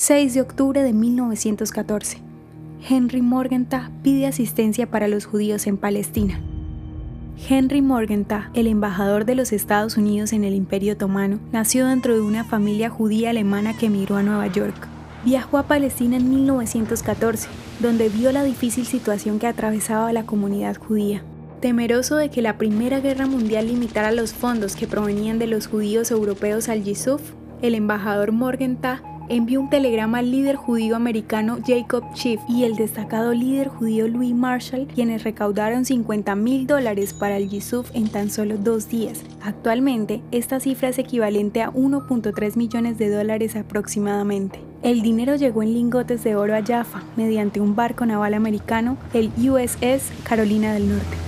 6 de octubre de 1914. Henry Morgenthau pide asistencia para los judíos en Palestina. Henry Morgenthau, el embajador de los Estados Unidos en el Imperio Otomano, nació dentro de una familia judía alemana que emigró a Nueva York. Viajó a Palestina en 1914, donde vio la difícil situación que atravesaba la comunidad judía. Temeroso de que la Primera Guerra Mundial limitara los fondos que provenían de los judíos europeos al Yisuf, el embajador Morgenthau envió un telegrama al líder judío americano Jacob Schiff y el destacado líder judío Louis Marshall, quienes recaudaron 50 mil dólares para el Yisuf en tan solo dos días. Actualmente, esta cifra es equivalente a 1.3 millones de dólares aproximadamente. El dinero llegó en lingotes de oro a Jaffa mediante un barco naval americano, el USS Carolina del Norte.